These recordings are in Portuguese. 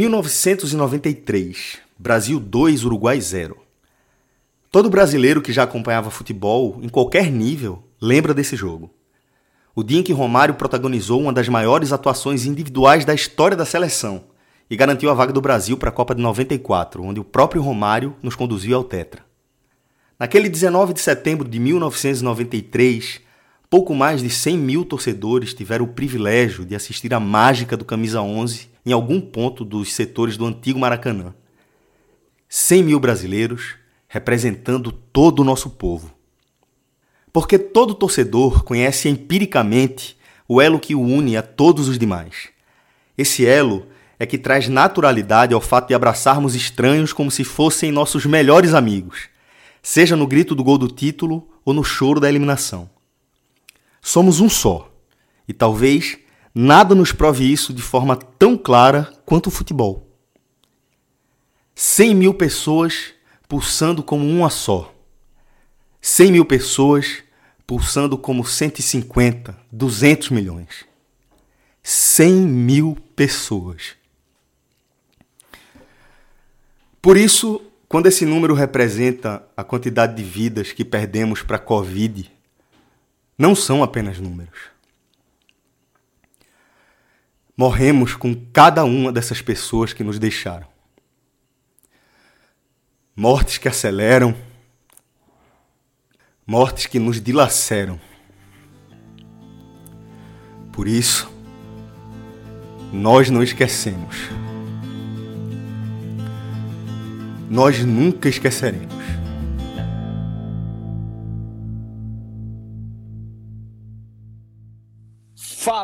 1993, Brasil 2, Uruguai 0. Todo brasileiro que já acompanhava futebol, em qualquer nível, lembra desse jogo. O dia em que Romário protagonizou uma das maiores atuações individuais da história da seleção e garantiu a vaga do Brasil para a Copa de 94, onde o próprio Romário nos conduziu ao Tetra. Naquele 19 de setembro de 1993, pouco mais de 100 mil torcedores tiveram o privilégio de assistir à mágica do Camisa 11 em algum ponto dos setores do antigo Maracanã. 100 mil brasileiros representando todo o nosso povo. Porque todo torcedor conhece empiricamente o elo que o une a todos os demais. Esse elo é que traz naturalidade ao fato de abraçarmos estranhos como se fossem nossos melhores amigos, seja no grito do gol do título ou no choro da eliminação. Somos um só, e talvez Nada nos prove isso de forma tão clara quanto o futebol. 100 mil pessoas pulsando como uma só. 100 mil pessoas pulsando como 150, 200 milhões. 100 mil pessoas. Por isso, quando esse número representa a quantidade de vidas que perdemos para a Covid, não são apenas números. Morremos com cada uma dessas pessoas que nos deixaram. Mortes que aceleram, mortes que nos dilaceram. Por isso, nós não esquecemos. Nós nunca esqueceremos.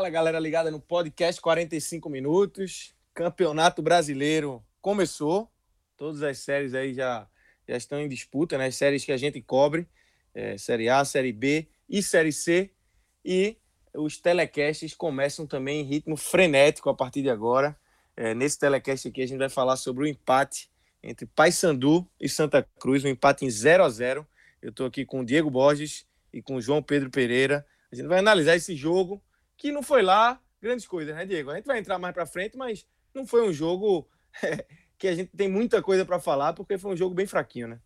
Fala galera ligada no podcast 45 minutos. Campeonato Brasileiro começou. Todas as séries aí já, já estão em disputa, né? As séries que a gente cobre: é, Série A, Série B e Série C. E os telecasts começam também em ritmo frenético a partir de agora. É, nesse telecast aqui a gente vai falar sobre o empate entre Paysandu e Santa Cruz, um empate em 0 a 0 Eu estou aqui com o Diego Borges e com o João Pedro Pereira. A gente vai analisar esse jogo que não foi lá grandes coisas, né, Diego? A gente vai entrar mais para frente, mas não foi um jogo que a gente tem muita coisa para falar, porque foi um jogo bem fraquinho, né?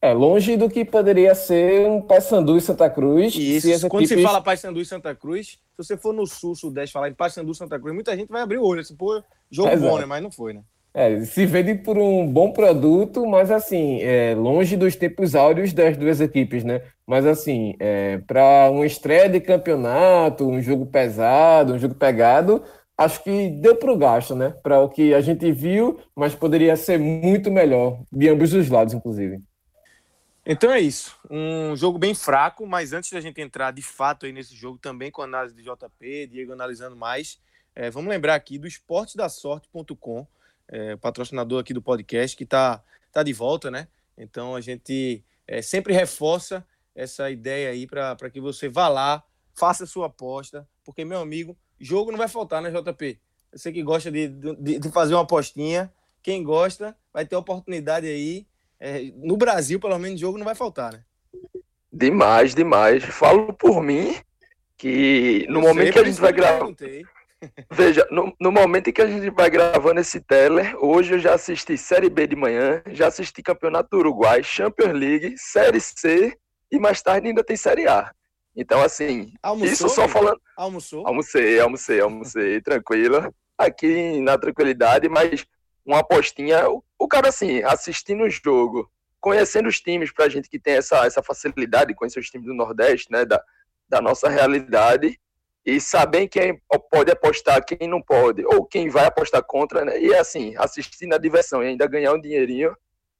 É, longe do que poderia ser um Paysandu e Santa Cruz. Isso, se quando equipes... se fala Paysandu e Santa Cruz, se você for no sul, sudeste, falar em Paysandu e Santa Cruz, muita gente vai abrir o olho, assim, pô, jogo Exato. bom, né? Mas não foi, né? É, se vende por um bom produto, mas assim, é, longe dos tempos áureos das duas equipes, né? Mas assim, é, para uma estreia de campeonato, um jogo pesado, um jogo pegado, acho que deu para o gasto, né? Para o que a gente viu, mas poderia ser muito melhor, de ambos os lados, inclusive. Então é isso. Um jogo bem fraco, mas antes da gente entrar de fato aí nesse jogo, também com a análise de JP, Diego analisando mais, é, vamos lembrar aqui do esportedassorte.com é, patrocinador aqui do podcast, que está tá de volta, né? Então a gente é, sempre reforça essa ideia aí para que você vá lá, faça a sua aposta, porque, meu amigo, jogo não vai faltar, né, JP? Você que gosta de, de, de fazer uma apostinha, quem gosta vai ter oportunidade aí. É, no Brasil, pelo menos, jogo não vai faltar, né? Demais, demais. Falo por mim que no Eu momento que a gente vai gravar. Veja, no, no, momento em que a gente vai gravando esse teller, hoje eu já assisti Série B de manhã, já assisti Campeonato do Uruguai, Champions League, Série C e mais tarde ainda tem Série A. Então, assim, Almoçou, isso só falando. Almoçou? Almocei, almocei, almocei, tranquilo. Aqui na tranquilidade, mas uma apostinha. O, o cara, assim, assistindo o jogo, conhecendo os times, pra gente que tem essa, essa facilidade de conhecer os times do Nordeste, né, da, da nossa realidade e saber quem pode apostar, quem não pode, ou quem vai apostar contra, né? E assim, assistir na diversão e ainda ganhar um dinheirinho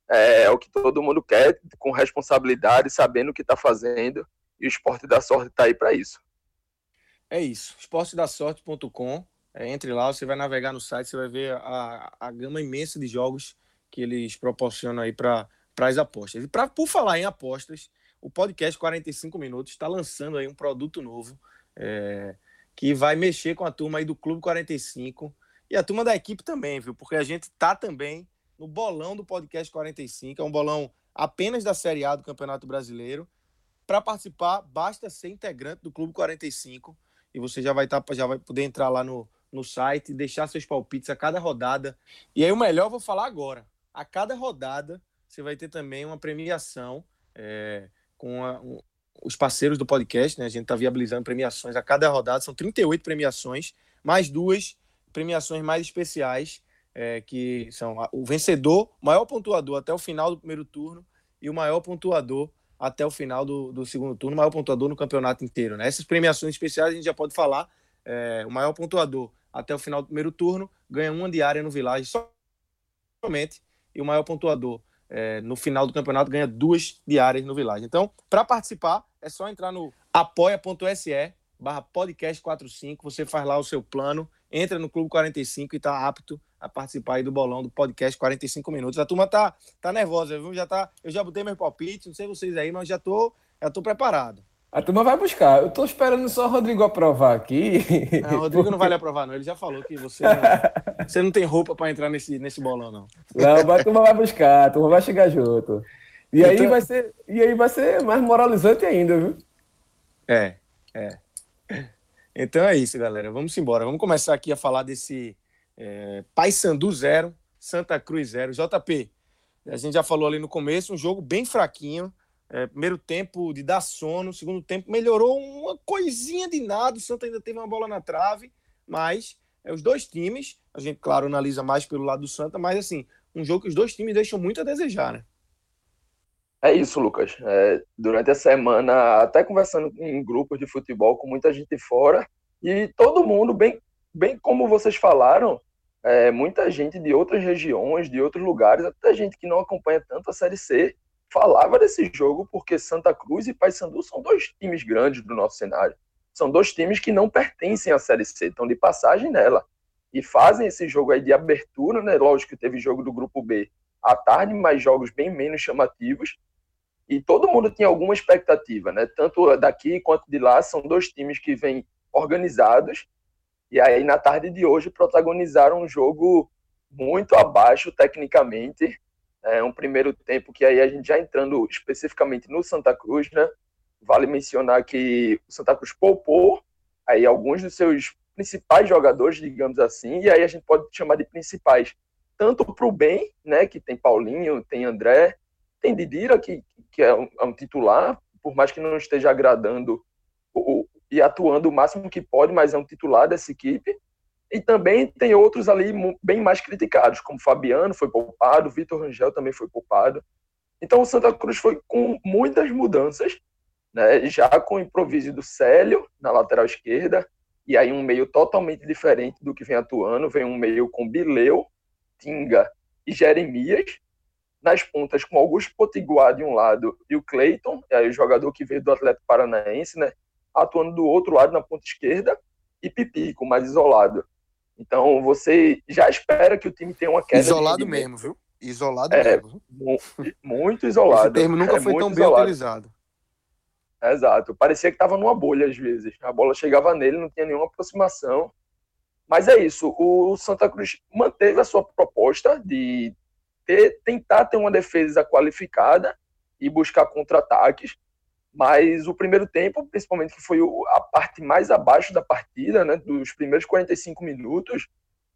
é, é o que todo mundo quer, com responsabilidade, sabendo o que está fazendo, e o esporte da sorte está aí para isso. É isso. esportedasorte.com. É, entre lá, você vai navegar no site, você vai ver a, a gama imensa de jogos que eles proporcionam aí para as apostas. E pra, por falar em apostas, o podcast 45 Minutos está lançando aí um produto novo é, que vai mexer com a turma aí do Clube 45 e a turma da equipe também, viu? Porque a gente tá também no bolão do podcast 45, é um bolão apenas da Série A do Campeonato Brasileiro. Para participar, basta ser integrante do Clube 45 e você já vai, tá, já vai poder entrar lá no, no site, deixar seus palpites a cada rodada. E aí o melhor eu vou falar agora. A cada rodada você vai ter também uma premiação é, com a, os parceiros do podcast, né? A gente está viabilizando premiações a cada rodada, são 38 premiações, mais duas premiações mais especiais, é, que são o vencedor, maior pontuador até o final do primeiro turno e o maior pontuador até o final do, do segundo turno, maior pontuador no campeonato inteiro. Né? Essas premiações especiais a gente já pode falar. É, o maior pontuador até o final do primeiro turno ganha uma diária no Village somente, e o maior pontuador é, no final do campeonato ganha duas diárias no Village. Então, para participar, é só entrar no apoia.se barra podcast 45, você faz lá o seu plano, entra no Clube 45 e está apto a participar aí do bolão do podcast 45 minutos. A turma tá, tá nervosa, viu? Já tá, eu já botei meu palpite, não sei vocês aí, mas já tô, já tô preparado. A turma vai buscar. Eu tô esperando só o Rodrigo aprovar aqui. Não, o Rodrigo porque... não vai lhe aprovar, não. Ele já falou que você não, você não tem roupa para entrar nesse, nesse bolão, não. Não, a turma vai buscar, a turma vai chegar junto. E então... aí vai ser, e aí vai ser mais moralizante ainda, viu? É, é. Então é isso, galera. Vamos embora. Vamos começar aqui a falar desse é, Paysandu 0, Santa Cruz 0. JP, a gente já falou ali no começo, um jogo bem fraquinho. É, primeiro tempo de dar sono, segundo tempo melhorou uma coisinha de nada. O Santa ainda teve uma bola na trave, mas é, os dois times, a gente, claro, analisa mais pelo lado do Santa, mas assim, um jogo que os dois times deixam muito a desejar, né? É isso, Lucas. É, durante a semana, até conversando em grupos de futebol com muita gente fora, e todo mundo, bem, bem como vocês falaram, é, muita gente de outras regiões, de outros lugares, até gente que não acompanha tanto a Série C, falava desse jogo porque Santa Cruz e Paysandu são dois times grandes do nosso cenário. São dois times que não pertencem à Série C, estão de passagem nela. E fazem esse jogo aí de abertura, né? Lógico que teve jogo do Grupo B à tarde, mas jogos bem menos chamativos. E todo mundo tinha alguma expectativa, né? Tanto daqui quanto de lá, são dois times que vêm organizados e aí, na tarde de hoje, protagonizaram um jogo muito abaixo tecnicamente. É um primeiro tempo que aí a gente já entrando especificamente no Santa Cruz, né? Vale mencionar que o Santa Cruz poupou aí alguns dos seus principais jogadores, digamos assim, e aí a gente pode chamar de principais, tanto para o bem, né, que tem Paulinho, tem André, tem Didira, que, que é, um, é um titular, por mais que não esteja agradando o, e atuando o máximo que pode, mas é um titular dessa equipe. E também tem outros ali bem mais criticados, como Fabiano foi poupado, Vitor Rangel também foi poupado. Então o Santa Cruz foi com muitas mudanças, né? já com o improviso do Célio na lateral esquerda, e aí um meio totalmente diferente do que vem atuando, vem um meio com Bileu, Tinga e Jeremias, nas pontas com Augusto Potiguar de um lado e o Cleiton, aí o jogador que veio do Atlético Paranaense, né? atuando do outro lado na ponta esquerda e Pipico mais isolado. Então você já espera que o time tenha uma queda. Isolado mesmo, viu? Isolado é, mesmo. Muito isolado. Esse termo nunca é foi tão bem isolado. utilizado. Exato. Parecia que estava numa bolha às vezes. A bola chegava nele, não tinha nenhuma aproximação. Mas é isso. O Santa Cruz manteve a sua proposta de ter, tentar ter uma defesa qualificada e buscar contra-ataques. Mas o primeiro tempo, principalmente que foi a parte mais abaixo da partida, né, dos primeiros 45 minutos,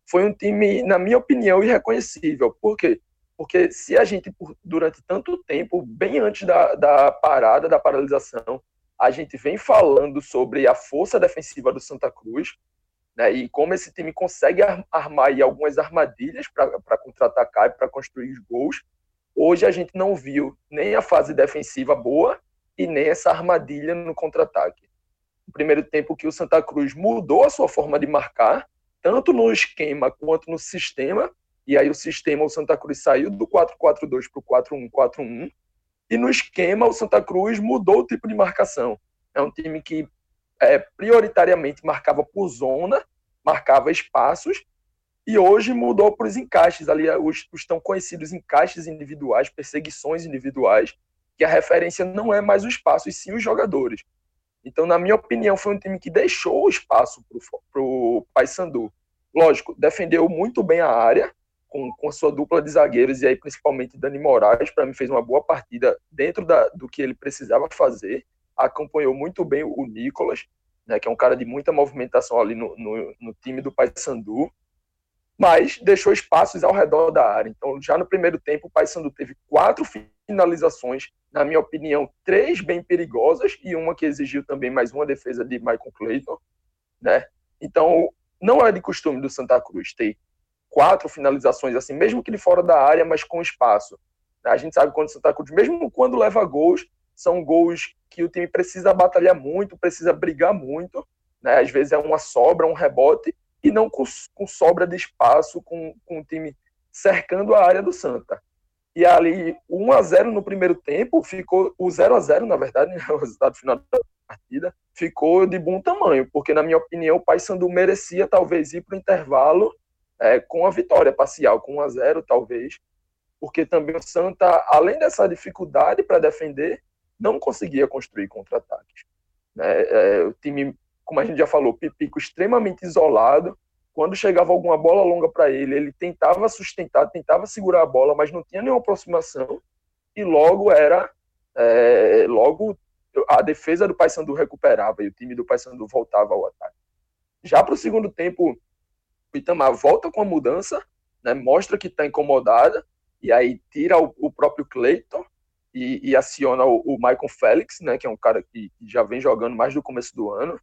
foi um time, na minha opinião, irreconhecível. Por quê? Porque se a gente, durante tanto tempo, bem antes da, da parada, da paralisação, a gente vem falando sobre a força defensiva do Santa Cruz, né, e como esse time consegue armar algumas armadilhas para contra-atacar e para construir os gols. Hoje a gente não viu nem a fase defensiva boa e nem essa armadilha no contra-ataque. No primeiro tempo que o Santa Cruz mudou a sua forma de marcar, tanto no esquema quanto no sistema, e aí o sistema, o Santa Cruz saiu do 4-4-2 para o 4-1-4-1, e no esquema o Santa Cruz mudou o tipo de marcação. É um time que é, prioritariamente marcava por zona, marcava espaços, e hoje mudou para os encaixes ali, os, os tão conhecidos encaixes individuais, perseguições individuais, que a referência não é mais o espaço, e sim os jogadores. Então, na minha opinião, foi um time que deixou o espaço para o Paysandu. Lógico, defendeu muito bem a área, com, com a sua dupla de zagueiros, e aí principalmente Dani Moraes, para mim fez uma boa partida dentro da, do que ele precisava fazer, acompanhou muito bem o Nicolas, né, que é um cara de muita movimentação ali no, no, no time do Paysandu, mas deixou espaços ao redor da área. Então, já no primeiro tempo, o Paysandu teve quatro finalizações, na minha opinião, três bem perigosas e uma que exigiu também mais uma defesa de Michael Clayton, né? Então, não é de costume do Santa Cruz ter quatro finalizações assim, mesmo que de fora da área, mas com espaço. A gente sabe quando o Santa Cruz, mesmo quando leva gols, são gols que o time precisa batalhar muito, precisa brigar muito, né? Às vezes é uma sobra, um rebote, e não com, com sobra de espaço, com, com o time cercando a área do Santa. E ali, 1 a 0 no primeiro tempo, ficou o 0 a 0 na verdade, o resultado final da partida, ficou de bom tamanho, porque, na minha opinião, o Paysandu merecia talvez ir para o intervalo é, com a vitória parcial, com 1 a 0 talvez, porque também o Santa, além dessa dificuldade para defender, não conseguia construir contra-ataques. É, é, o time como a gente já falou, Pipico extremamente isolado. Quando chegava alguma bola longa para ele, ele tentava sustentar, tentava segurar a bola, mas não tinha nenhuma aproximação. E logo era, é, logo a defesa do Paysandu recuperava e o time do Paysandu voltava ao ataque. Já para o segundo tempo, o Itamar volta com a mudança, né, mostra que está incomodada, e aí tira o, o próprio Cleiton e, e aciona o, o, Michael Félix, né, que é um cara que, já vem jogando mais do começo do ano.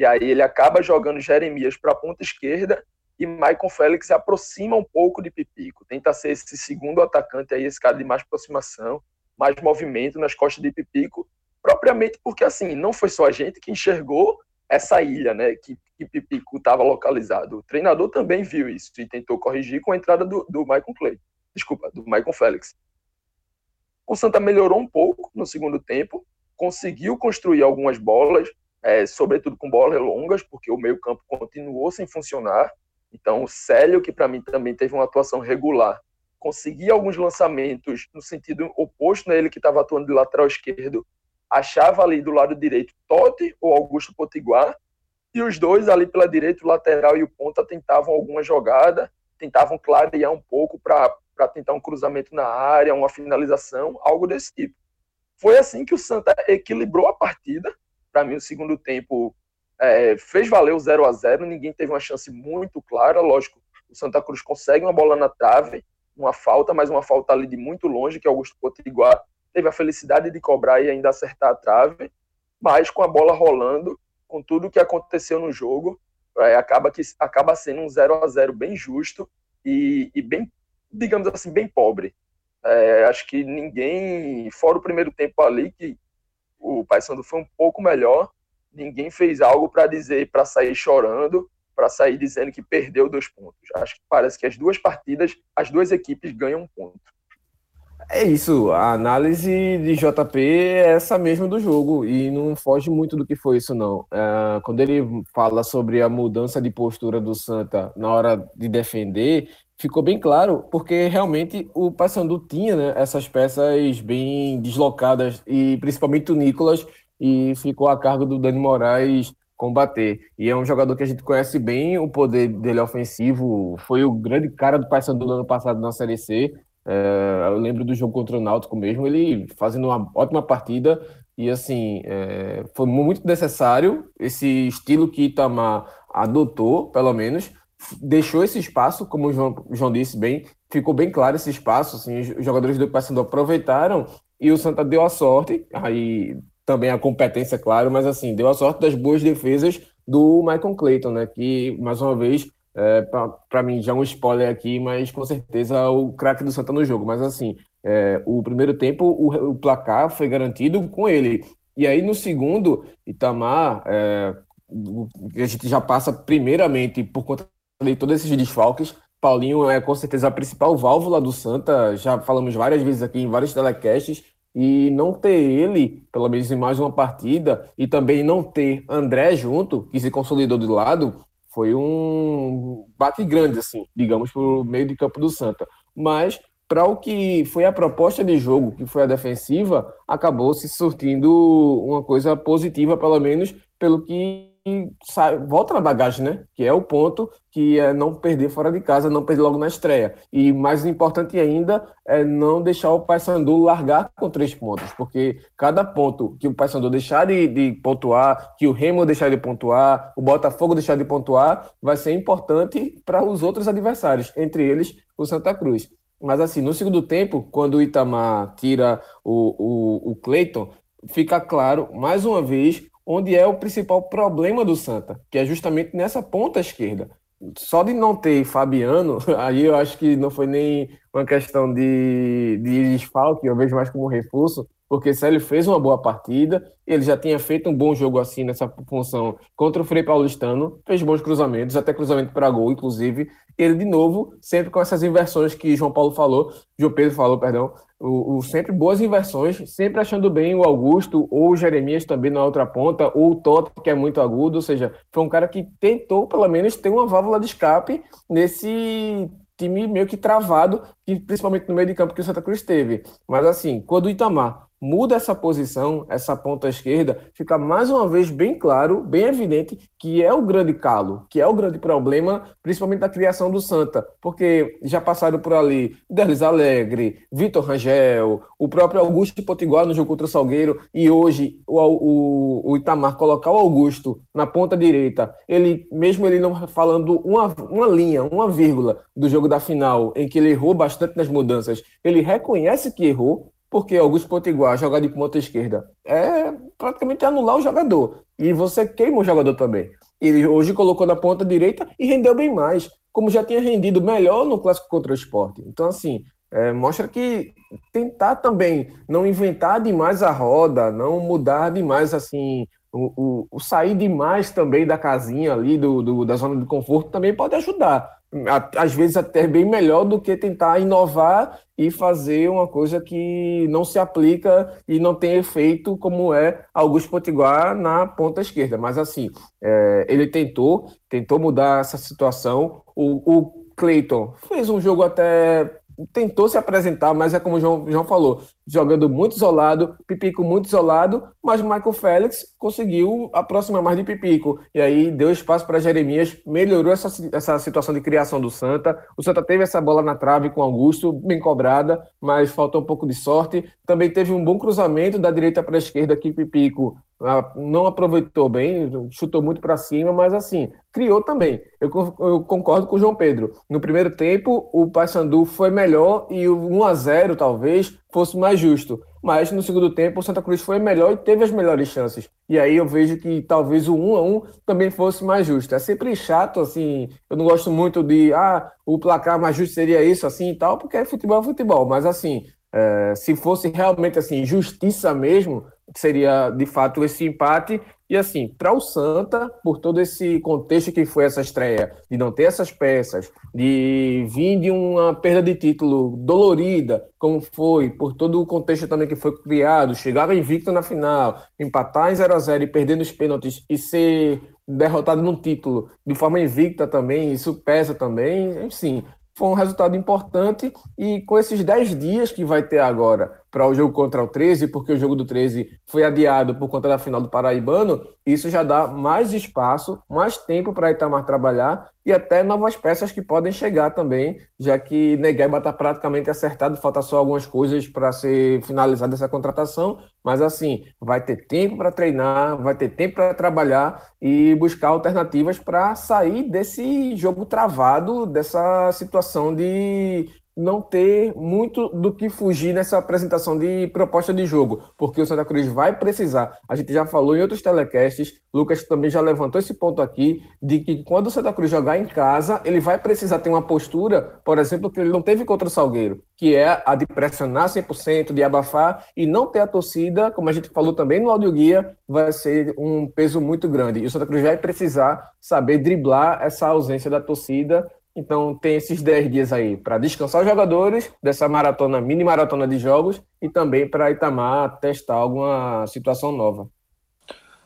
E aí ele acaba jogando Jeremias para a ponta esquerda e Michael Félix se aproxima um pouco de Pipico. Tenta ser esse segundo atacante aí, esse cara de mais aproximação, mais movimento nas costas de Pipico, propriamente porque assim, não foi só a gente que enxergou essa ilha, né, que, que Pipico estava localizado. O treinador também viu isso e tentou corrigir com a entrada do, do Michael Clay. Desculpa, do Michael Félix. O Santa melhorou um pouco no segundo tempo, conseguiu construir algumas bolas, é, sobretudo com bolas longas, porque o meio-campo continuou sem funcionar. Então, o Célio, que para mim também teve uma atuação regular, conseguia alguns lançamentos no sentido oposto nele, né? que estava atuando de lateral esquerdo, achava ali do lado direito Totti ou Augusto Potiguar, e os dois ali pela direita, o lateral e o ponta, tentavam alguma jogada, tentavam clarear um pouco para tentar um cruzamento na área, uma finalização, algo desse tipo. Foi assim que o Santa equilibrou a partida, para mim, o segundo tempo é, fez valer o 0 a 0 ninguém teve uma chance muito clara. Lógico, o Santa Cruz consegue uma bola na trave, uma falta, mas uma falta ali de muito longe, que Augusto Potiguar teve a felicidade de cobrar e ainda acertar a trave, mas com a bola rolando, com tudo o que aconteceu no jogo, é, acaba, que, acaba sendo um 0 a 0 bem justo e, e bem, digamos assim, bem pobre. É, acho que ninguém, fora o primeiro tempo ali, que o Paysandu foi um pouco melhor. Ninguém fez algo para dizer, para sair chorando, para sair dizendo que perdeu dois pontos. Acho que parece que as duas partidas, as duas equipes ganham um ponto. É isso, a análise de JP é essa mesma do jogo e não foge muito do que foi isso, não. É, quando ele fala sobre a mudança de postura do Santa na hora de defender, ficou bem claro, porque realmente o Paysandu tinha né, essas peças bem deslocadas, e principalmente o Nicolas, e ficou a cargo do Dani Moraes combater. E é um jogador que a gente conhece bem o poder dele ofensivo, foi o grande cara do Paysandu no ano passado na Série C. É, eu lembro do jogo contra o Náutico mesmo, ele fazendo uma ótima partida, e assim, é, foi muito necessário esse estilo que Itamar adotou, pelo menos, deixou esse espaço, como o João, João disse bem, ficou bem claro esse espaço, assim, os jogadores do Paysandu aproveitaram e o Santa deu a sorte, aí também a competência, claro, mas assim, deu a sorte das boas defesas do Michael Clayton, né, que, mais uma vez, é, para mim já é um spoiler aqui, mas com certeza o craque do Santa no jogo, mas assim, é, o primeiro tempo o, o, placar foi garantido com ele, e aí no segundo, Itamar, é, a gente já passa primeiramente por conta de todos esses desfalques. Paulinho é com certeza a principal válvula do Santa, já falamos várias vezes aqui em vários telecasts, E não ter ele, pelo menos em mais uma partida, e também não ter André junto, que se consolidou do lado, foi um bate grande, assim, digamos, para o meio de campo do Santa. Mas para o que foi a proposta de jogo, que foi a defensiva, acabou se surtindo uma coisa positiva, pelo menos pelo que sai, volta na bagagem, né? Que é o ponto que é não perder fora de casa, não perder logo na estreia. E mais importante ainda é não deixar o Paysandu largar com três pontos, porque cada ponto que o Paysandu deixar de, de pontuar, que o Remo deixar de pontuar, o Botafogo deixar de pontuar, vai ser importante para os outros adversários, entre eles o Santa Cruz. Mas assim, no segundo tempo, quando o Itamar tira o, o, o Cleiton, fica claro, mais uma vez, onde é o principal problema do Santa, que é justamente nessa ponta esquerda. Só de não ter Fabiano, aí eu acho que não foi nem uma questão de, de desfalque, eu vejo mais como reforço, porque Célio fez uma boa partida, ele já tinha feito um bom jogo assim nessa função contra o Frei Paulistano, fez bons cruzamentos, até cruzamento para gol, inclusive. Ele, de novo, sempre com essas inversões que João Paulo falou, João Pedro falou, perdão, o, o, sempre boas inversões, sempre achando bem o Augusto ou o Jeremias também na outra ponta, ou o Toto, que é muito agudo, ou seja, foi um cara que tentou pelo menos ter uma válvula de escape nesse time meio que travado, principalmente no meio de campo que o Santa Cruz teve. Mas assim, quando o Itamar muda essa posição, essa ponta esquerda, fica mais uma vez bem claro, bem evidente que é o grande calo, que é o grande problema, principalmente da criação do Santa, porque já passaram por ali Derlis Alegre, Vitor Rangel, o próprio Augusto Potiguar no jogo contra o Salgueiro, e hoje o, o, o, Itamar colocar o Augusto na ponta direita, ele mesmo ele não falando uma, uma linha, uma vírgula do jogo da final, em que ele errou bastante nas mudanças, ele reconhece que errou, porque Augusto Potiguar jogar de ponta esquerda é praticamente anular o jogador. E você queima o jogador também. Ele hoje colocou na ponta direita e rendeu bem mais, como já tinha rendido melhor no clássico contra o esporte. Então, assim, é, mostra que tentar também não inventar demais a roda, não mudar demais assim. O, o, o sair demais também da casinha ali, do, do, da zona de conforto, também pode ajudar às vezes até bem melhor do que tentar inovar e fazer uma coisa que não se aplica e não tem efeito, como é Augusto Potiguar na ponta esquerda. Mas assim, é, ele tentou, tentou mudar essa situação. O, o Cleiton fez um jogo até tentou se apresentar, mas é como o João, João falou, jogando muito isolado, Pipico muito isolado, mas Michael Félix conseguiu aproximar mais de Pipico. E aí deu espaço para Jeremias, melhorou essa, essa situação de criação do Santa. O Santa teve essa bola na trave com Augusto, bem cobrada, mas faltou um pouco de sorte. Também teve um bom cruzamento da direita para a esquerda que Pipico não aproveitou bem, chutou muito para cima, mas assim, criou também. Eu, eu, concordo com o João Pedro. No primeiro tempo, o Paysandu foi melhor e o 1 a 0 talvez fosse mais justo. Mas no segundo tempo, o Santa Cruz foi melhor e teve as melhores chances. E aí eu vejo que talvez o 1 a 1 também fosse mais justo. É sempre chato, assim. Eu não gosto muito de, ah, o placar mais justo seria isso, assim e tal, porque futebol é futebol. Mas assim, é, se fosse realmente assim, justiça mesmo, seria de fato esse empate. E assim, para o Santa, por todo esse contexto que foi essa estreia, de não ter essas peças, de vir de uma perda de título dolorida, como foi, por todo o contexto também que foi criado, chegar invicto na final, empatar em 0 a 0 e perder nos pênaltis e ser derrotado no título de forma invicta também, isso pesa também, enfim, foi um resultado importante e com esses 10 dias que vai ter agora para o jogo contra o 13, porque o jogo do 13 foi adiado por conta da final do Paraibano, isso já dá mais espaço, mais tempo para Itamar trabalhar e até novas peças que podem chegar também, já que Negueba está praticamente acertado, falta só algumas coisas para ser finalizada essa contratação, mas assim, vai ter tempo para treinar, vai ter tempo para trabalhar e buscar alternativas para sair desse jogo travado, dessa situação de não ter muito do que fugir nessa apresentação de proposta de jogo, porque o Santa Cruz vai precisar. A gente já falou em outros telecasts, Lucas também já levantou esse ponto aqui, de que quando o Santa Cruz jogar em casa, ele vai precisar ter uma postura, por exemplo, que ele não teve contra o Salgueiro, que é a de pressionar 100%, de abafar e não ter a torcida, como a gente falou também no áudio guia, vai ser um peso muito grande. E o Santa Cruz vai precisar saber driblar essa ausência da torcida Então tem esses 10 dias aí para descansar os jogadores dessa maratona, mini maratona de jogos e também para Itamar testar alguma situação nova.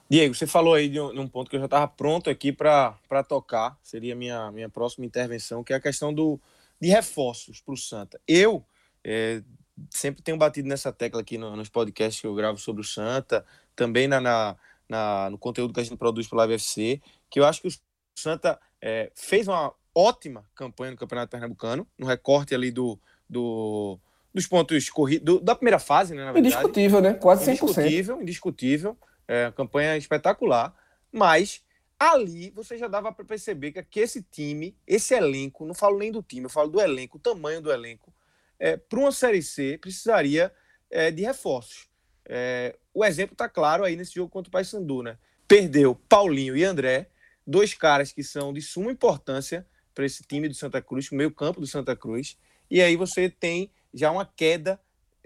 Diego, você falou aí de um, de um ponto que eu já estava pronto aqui para tocar, seria a minha, minha próxima intervenção, que é a questão do, de reforços para o Santa. Eu é, sempre tenho batido nessa tecla aqui no, nos podcasts que eu gravo sobre o Santa, também na, na, na no conteúdo que a gente produz pela UFC, que eu acho que o Santa é, fez uma ótima campanha no Campeonato Pernambucano, no recorte ali do, do dos pontos corridos, da primeira fase, né, na verdade. Indiscutível, né? Quase 100%. Indiscutível, indiscutível. É, campanha espetacular, mas ali você já dava para perceber que, que esse time, esse elenco, não falo nem do time, eu falo do elenco, o tamanho do elenco, é, para uma Série C precisaria é, de reforços. É, o exemplo está claro aí nesse jogo contra o Paysandu, né? Perdeu Paulinho e André, dois caras que são de suma importância para esse time do Santa Cruz, o meio campo do Santa Cruz, e aí você tem já uma queda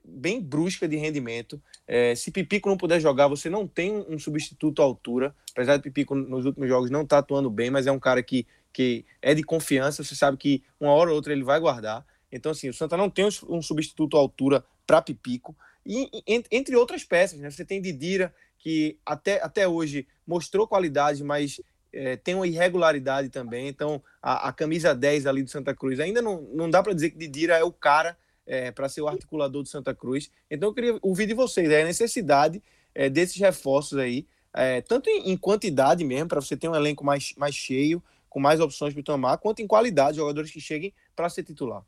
bem brusca de rendimento. É, se Pipico não puder jogar, você não tem um substituto à altura. Apesar de Pipico nos últimos jogos não estar tá atuando bem, mas é um cara que, que é de confiança. Você sabe que uma hora ou outra ele vai guardar. Então, assim, o Santa não tem um substituto à altura para Pipico. E, entre outras peças, né? Você tem Didira, que até, até hoje mostrou qualidade, mas é, tem uma irregularidade também. Então, a, a, camisa 10 ali do Santa Cruz ainda não, não dá para dizer que Didira é o cara é, para ser o articulador do Santa Cruz. Então, eu queria ouvir de vocês é a necessidade é, desses reforços aí, é, tanto em, em, quantidade mesmo, para você ter um elenco mais, mais cheio, com mais opções para tomar, quanto em qualidade, jogadores que cheguem para ser titular.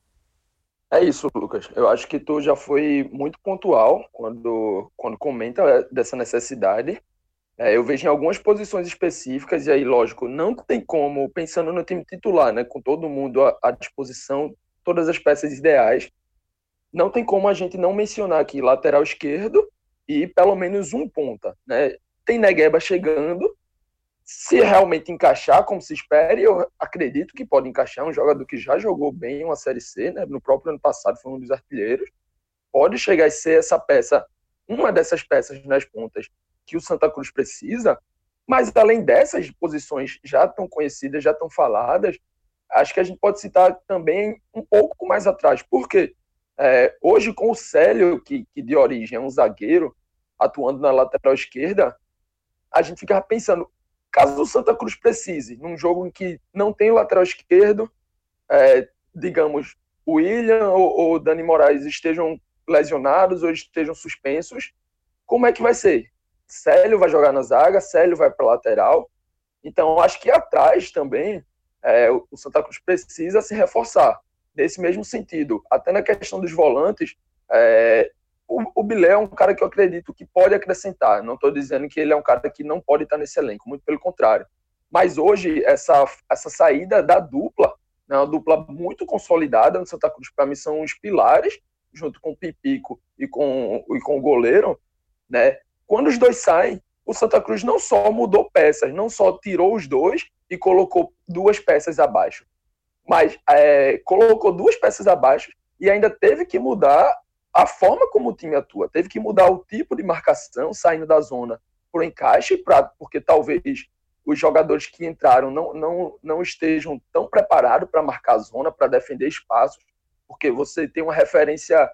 É isso, Lucas. Eu acho que tu já foi muito pontual quando, quando comenta dessa necessidade. É, eu vejo em algumas posições específicas, e aí, lógico, não tem como, pensando no time titular, né, com todo mundo à, à disposição, todas as peças ideais, não tem como a gente não mencionar aqui lateral esquerdo e pelo menos um ponta. Né? Tem Negueba chegando, se realmente encaixar como se espera, eu acredito que pode encaixar, um jogador que já jogou bem uma Série C, né? no próprio ano passado foi um dos artilheiros, pode chegar a ser essa peça, uma dessas peças nas pontas que o Santa Cruz precisa, mas além dessas posições já tão conhecidas, já tão faladas, acho que a gente pode citar também um pouco mais atrás. Por quê? É, hoje, com o Célio, que, que de origem é um zagueiro, atuando na lateral esquerda, a gente fica pensando, caso o Santa Cruz precise, num jogo em que não tem o lateral esquerdo, é, digamos, o William ou o Dani Moraes estejam lesionados ou estejam suspensos, como é que vai ser? Célio vai jogar na zaga, Célio vai para lateral. Então, acho que atrás também é, o Santa Cruz precisa se reforçar nesse mesmo sentido. Até na questão dos volantes, é, o, o Bilé é um cara que eu acredito que pode acrescentar. Não estou dizendo que ele é um cara que não pode estar nesse elenco, muito pelo contrário. Mas hoje, essa, essa saída da dupla, né, uma dupla muito consolidada no Santa Cruz, para mim são os pilares, junto com o Pipico e com, e com o goleiro, né? Quando os dois saem, o Santa Cruz não só mudou peças, não só tirou os dois e colocou duas peças abaixo, mas é, colocou duas peças abaixo e ainda teve que mudar a forma como o time atua, teve que mudar o tipo de marcação, saindo da zona para o encaixe, pra, porque talvez os jogadores que entraram não, não, não estejam tão preparados para marcar zona, para defender espaços, porque você tem uma referência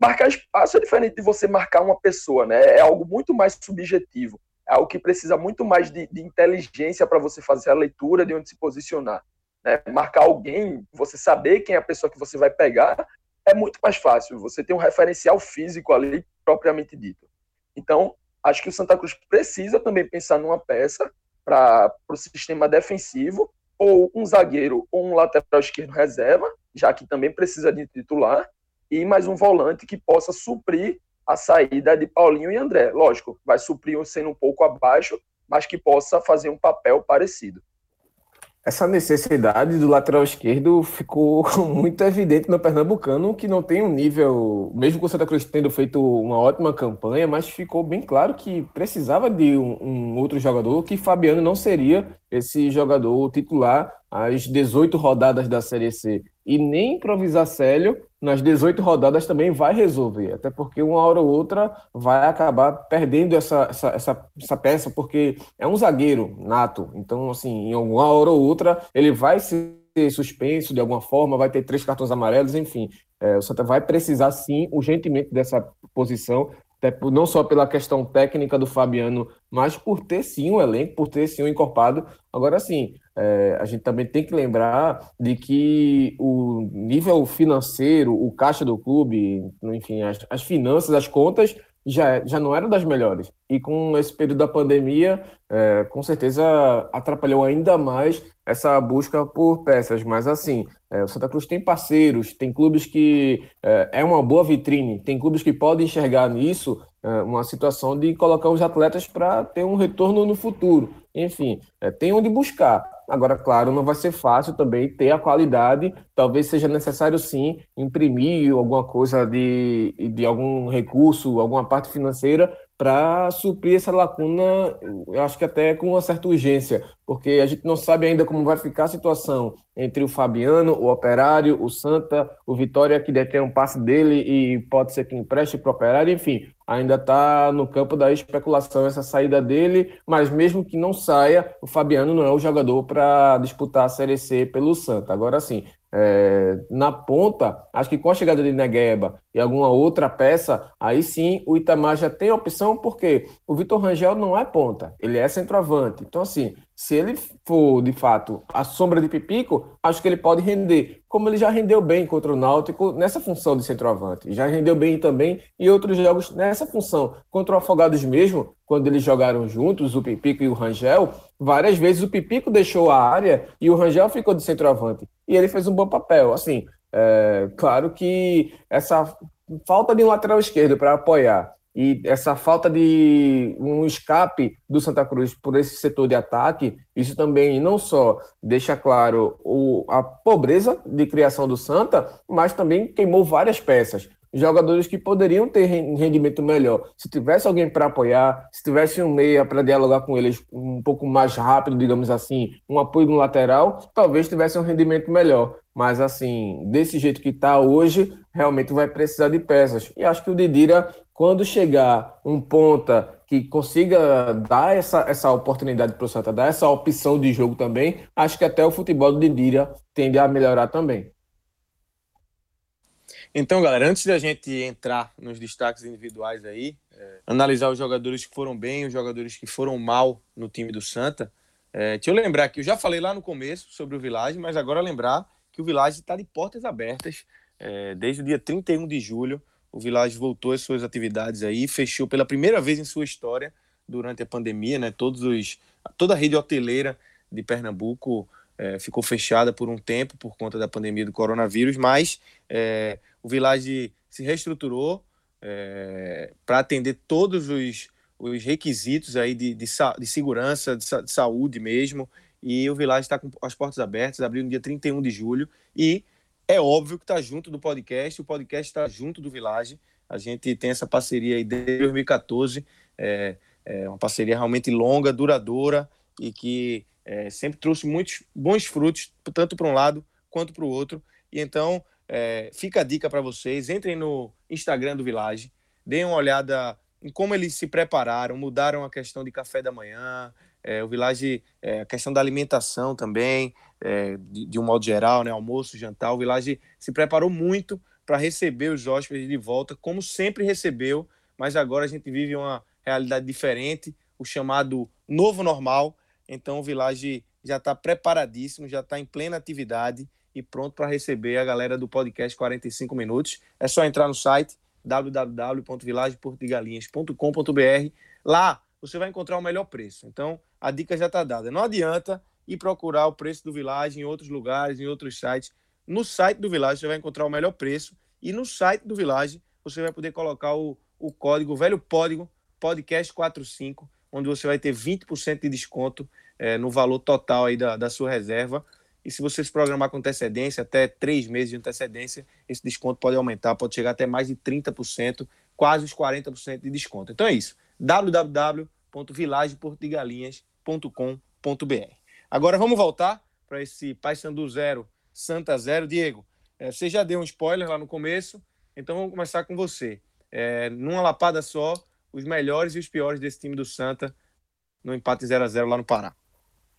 Marcar espaço é diferente de você marcar uma pessoa, né? É algo muito mais subjetivo. É algo que precisa muito mais de, de inteligência para você fazer a leitura de onde se posicionar. Né? Marcar alguém, você saber quem é a pessoa que você vai pegar, é muito mais fácil. Você tem um referencial físico ali, propriamente dito. Então, acho que o Santa Cruz precisa também pensar numa peça para o sistema defensivo, ou um zagueiro ou um lateral esquerdo reserva, já que também precisa de titular, e mais um volante que possa suprir a saída de Paulinho e André. Lógico, vai suprir sendo um pouco abaixo, mas que possa fazer um papel parecido. Essa necessidade do lateral esquerdo ficou muito evidente no Pernambucano, que não tem um nível, mesmo com o Santa Cruz tendo feito uma ótima campanha, mas ficou bem claro que precisava de um, um outro jogador, que Fabiano não seria esse jogador titular às 18 rodadas da Série C. E nem improvisar Célio nas 18 rodadas também vai resolver, até porque uma hora ou outra vai acabar perdendo essa, essa, essa, essa, peça, porque é um zagueiro nato, então, assim, em alguma hora ou outra ele vai se ser suspenso de alguma forma, vai ter três cartões amarelos, enfim. É, o Santa vai precisar, sim, urgentemente dessa posição, não só pela questão técnica do Fabiano, mas por ter sim um elenco, por ter sim um encorpado. Agora, sim, é, a gente também tem que lembrar de que o nível financeiro, o caixa do clube, enfim, as, as finanças, as contas já, já não eram das melhores. E com esse período da pandemia, é, com certeza atrapalhou ainda mais essa busca por peças. Mas assim, é, o Santa Cruz tem parceiros, tem clubes que é, é uma boa vitrine, tem clubes que podem enxergar nisso é, uma situação de colocar os atletas para ter um retorno no futuro. Enfim, é, tem onde buscar. Agora, claro, não vai ser fácil também ter a qualidade. Talvez seja necessário sim imprimir alguma coisa de, de algum recurso, alguma parte financeira para suprir essa lacuna, eu acho que até com uma certa urgência, porque a gente não sabe ainda como vai ficar a situação entre o Fabiano, o Operário, o Santa, o Vitória, que detém um passe dele e pode ser que empreste para o Operário, enfim, ainda está no campo da especulação essa saída dele, mas mesmo que não saia, o Fabiano não é o jogador para disputar a Série C pelo Santa. Agora sim, é, na ponta, acho que com a chegada de Negueba e alguma outra peça, aí sim o Itamar já tem opção, porque o Vitor Rangel não é ponta, ele é centroavante. Então, assim, se ele for de fato a sombra de Pipico, acho que ele pode render, como ele já rendeu bem contra o Náutico nessa função de centroavante. Já rendeu bem também em outros jogos nessa função. Contra o Afogados mesmo, quando eles jogaram juntos, o Pipico e o Rangel, várias vezes o Pipico deixou a área e o Rangel ficou de centroavante. E ele fez um bom papel. Assim, é, claro que essa falta de um lateral esquerdo para apoiar e essa falta de um escape do Santa Cruz por esse setor de ataque, isso também não só deixa claro o, a pobreza de criação do Santa, mas também queimou várias peças. Jogadores que poderiam ter rendimento melhor. Se tivesse alguém para apoiar, se tivesse um meia para dialogar com eles um pouco mais rápido, digamos assim, um apoio no lateral, talvez tivesse um rendimento melhor. Mas, assim, desse jeito que está hoje, realmente vai precisar de peças. E acho que o Didira quando chegar um ponta que consiga dar essa, essa oportunidade para o Santa, dar essa opção de jogo também, acho que até o futebol do Didira tende a melhorar também. Então, galera, antes da gente entrar nos destaques individuais aí, é, analisar os jogadores que foram bem, os jogadores que foram mal no time do Santa, é, deixa eu lembrar que eu já falei lá no começo sobre o Village, mas agora lembrar que o Village está de portas abertas é, desde o dia 31 de julho o Village voltou às suas atividades aí, fechou pela primeira vez em sua história durante a pandemia, né? Todos os, toda a rede hoteleira de Pernambuco é, ficou fechada por um tempo por conta da pandemia do coronavírus, mas é, o Village se reestruturou é, para atender todos os, os requisitos aí de, de, de segurança, de, de, saúde mesmo, e o Village está com as portas abertas, abriu no dia 31 de julho, e é óbvio que está junto do podcast, o podcast está junto do Village. A gente tem essa parceria aí desde 2014, é, é uma parceria realmente longa, duradoura e que é, sempre trouxe muitos bons frutos, tanto para um lado quanto para o outro. E então, é, fica a dica para vocês: entrem no Instagram do Village, deem uma olhada em como eles se prepararam, mudaram a questão de café da manhã, é, o Village, é, a questão da alimentação também, é, de, de, um modo geral, né, almoço, jantar, o Village se preparou muito para receber os hóspedes de volta, como sempre recebeu, mas agora a gente vive uma realidade diferente, o chamado novo normal. Então o Village já está preparadíssimo, já está em plena atividade e pronto para receber a galera do podcast 45 minutos. É só entrar no site www.vilageportugalinhas.com.br. Lá você vai encontrar o melhor preço. Então a dica já está dada. Não adianta e procurar o preço do Village em outros lugares, em outros sites. No site do Village você vai encontrar o melhor preço e no site do Village você vai poder colocar o, o código, o velho código podcast45, onde você vai ter 20% de desconto é, no valor total aí da, da sua reserva. E se você se programar com antecedência, até três meses de antecedência, esse desconto pode aumentar, pode chegar até mais de 30%, quase os 40% de desconto. Então é isso. www.vilageportigalinhas.com.br Agora vamos voltar para esse Paysandu 0, Santa 0. Diego, é, você já deu um spoiler lá no começo, então vamos começar com você. É, numa lapada só, os melhores e os piores desse time do Santa no empate 0 a 0 lá no Pará.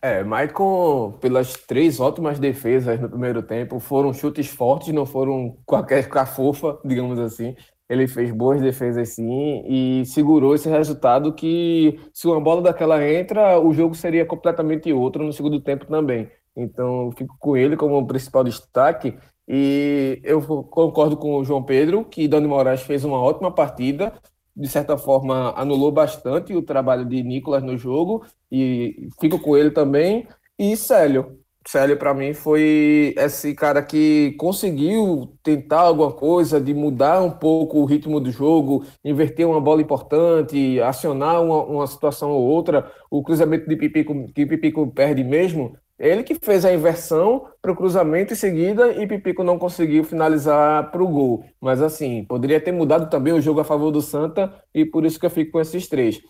É, Maicon, pelas três ótimas defesas no primeiro tempo, foram chutes fortes, não foram qualquer cafofa, digamos assim. Ele fez boas defesas sim e segurou esse resultado que, se uma bola daquela entra, o jogo seria completamente outro no segundo tempo também. Então, fico com ele como principal destaque. E eu concordo com o João Pedro que Dani Moraes fez uma ótima partida, de certa forma anulou bastante o trabalho de Nicolas no jogo e fico com ele também. E Célio, Célio para mim foi esse cara que conseguiu tentar alguma coisa de mudar um pouco o ritmo do jogo, inverter uma bola importante, acionar uma, uma situação ou outra. O cruzamento de Pipico que Pipico perde mesmo ele que fez a inversão para o cruzamento em seguida e Pipico não conseguiu finalizar para o gol. Mas assim, poderia ter mudado também o jogo a favor do Santa e por isso que eu fico com esses três.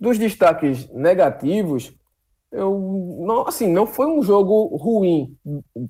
Dos destaques negativos, eu não, assim, não foi um jogo ruim,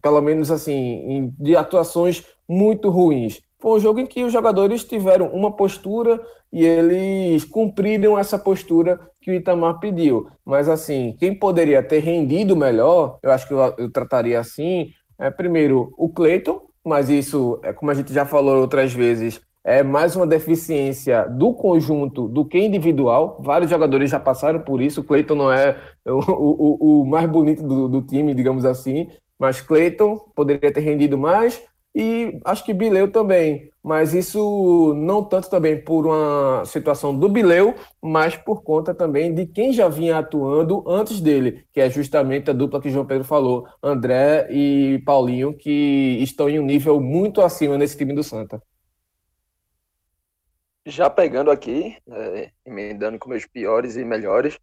pelo menos assim, de atuações muito ruins. Foi um jogo em que os jogadores tiveram uma postura e eles cumpriram essa postura que o Itamar pediu. Mas, assim, quem poderia ter rendido melhor, eu acho que eu, eu trataria assim, é primeiro o Cleiton, mas isso, é como a gente já falou outras vezes, é mais uma deficiência do conjunto do que individual. Vários jogadores já passaram por isso. Cleiton não é o, o, o mais bonito do, do time, digamos assim, mas Cleiton poderia ter rendido mais e acho que Bileu também, mas isso não tanto também por uma situação do Bileu, mas por conta também de quem já vinha atuando antes dele, que é justamente a dupla que João Pedro falou, André e Paulinho, que estão em um nível muito acima nesse time do Santa. Já pegando aqui, é, emendando com meus piores e melhores,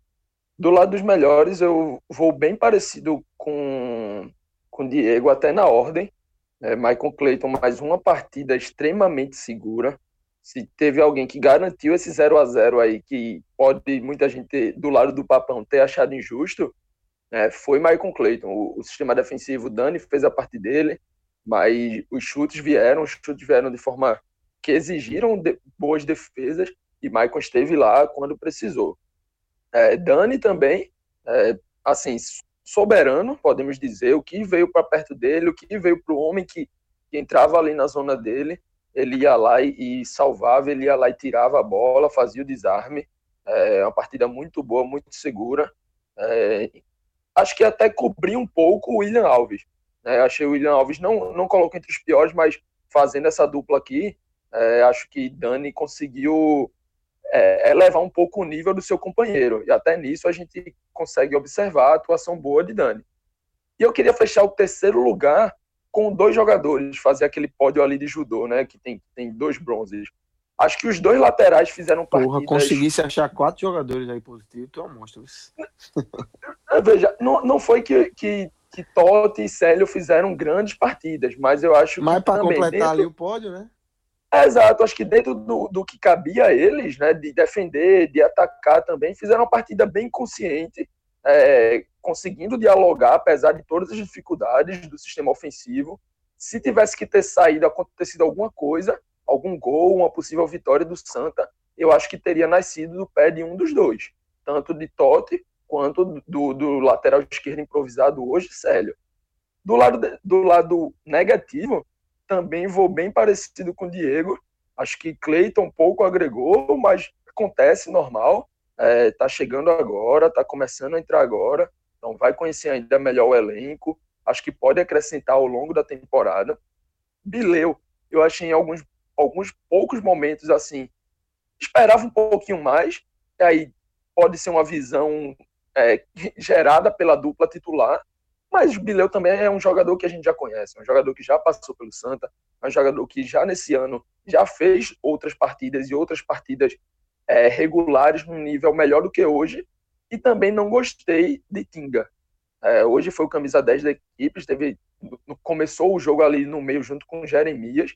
do lado dos melhores eu vou bem parecido com com Diego até na ordem, é, Michael Clayton, mais uma partida extremamente segura. Se teve alguém que garantiu esse 0 a 0 aí, que pode muita gente do lado do Papão ter achado injusto, é, foi Michael Clayton. O, o, sistema defensivo, Dani fez a parte dele, mas os chutes vieram, os chutes vieram de forma que exigiram de, boas defesas e Michael esteve lá quando precisou. É, Dani também, é, assim, soberano, podemos dizer, o que veio para perto dele, o que veio para o homem que, que, entrava ali na zona dele, ele ia lá e, e, salvava, ele ia lá e tirava a bola, fazia o desarme. É uma partida muito boa, muito segura. É, acho que até cobriu um pouco o William Alves. É, achei o William Alves, não, não coloco entre os piores, mas fazendo essa dupla aqui, é, acho que Dani conseguiu é, elevar um pouco o nível do seu companheiro. E até nisso a gente consegue observar a atuação boa de Dani. E eu queria fechar o terceiro lugar com dois jogadores, fazer aquele pódio ali de judô, né? Que tem, tem dois bronzes. Acho que os dois laterais fizeram partidas... Porra, conseguisse achar quatro jogadores aí positivos, tu é um monstro. Veja, não, não foi que, que, que Totti e Célio fizeram grandes partidas, mas eu acho mas que. Mas para completar dentro... ali o pódio, né? É, exato, acho que dentro do, do que cabia a eles, né, de defender, de atacar também, fizeram uma partida bem consciente, é, conseguindo dialogar, apesar de todas as dificuldades do sistema ofensivo. Se tivesse que ter saído, acontecido alguma coisa, algum gol, uma possível vitória do Santa, eu acho que teria nascido do pé de um dos dois, tanto de Totti quanto do, do lateral esquerdo improvisado hoje, Célio. Do lado, do lado negativo, também vou bem parecido com o Diego. Acho que Cleiton pouco agregou, mas acontece normal. É, tá chegando agora, tá começando a entrar agora, então vai conhecer ainda melhor o elenco. Acho que pode acrescentar ao longo da temporada. Bileu, eu achei em alguns, alguns poucos momentos assim, esperava um pouquinho mais, e aí pode ser uma visão é, gerada pela dupla titular, mas Bileu também é um jogador que a gente já conhece, um jogador que já passou pelo Santa, um jogador que já nesse ano já fez outras partidas e outras partidas é, regulares num nível melhor do que hoje. E também não gostei de Tinga. É, hoje foi o camisa 10 da equipe, teve, começou o jogo ali no meio junto com Jeremias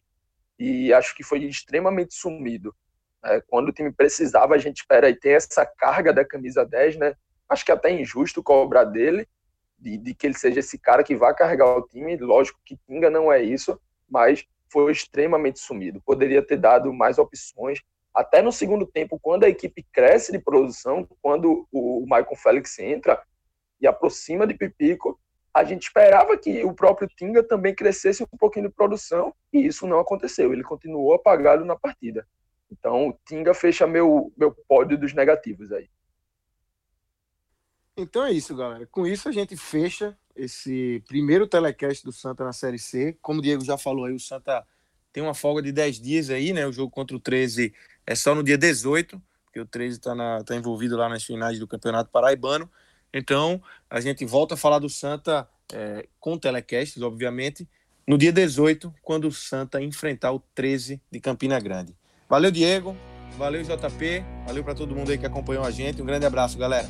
e acho que foi extremamente sumido. É, quando o time precisava, a gente espera e tem essa carga da camisa 10, né? Acho que é até injusto cobrar dele, de, de, que ele seja esse cara que vai carregar o time. Lógico que Tinga não é isso, mas foi extremamente sumido. Poderia ter dado mais opções. Até no segundo tempo, quando a equipe cresce de produção, quando o Michael Félix entra, e aproxima de Pipico, a gente esperava que o próprio Tinga também crescesse um pouquinho de produção e isso não aconteceu. Ele continuou apagado na partida. Então, o Tinga fecha meu, meu pódio dos negativos aí. Então é isso, galera. Com isso a gente fecha esse primeiro telecast do Santa na Série C. Como o Diego já falou aí, o Santa tem uma folga de 10 dias aí, né? O jogo contra o 13 é só no dia 18, porque o 13 está tá envolvido lá nas finais do Campeonato Paraibano. Então, a gente volta a falar do Santa é, com telecasts, obviamente, no dia 18, quando o Santa enfrentar o 13 de Campina Grande. Valeu, Diego. Valeu, JP. Valeu para todo mundo aí que acompanhou a gente. Um grande abraço, galera.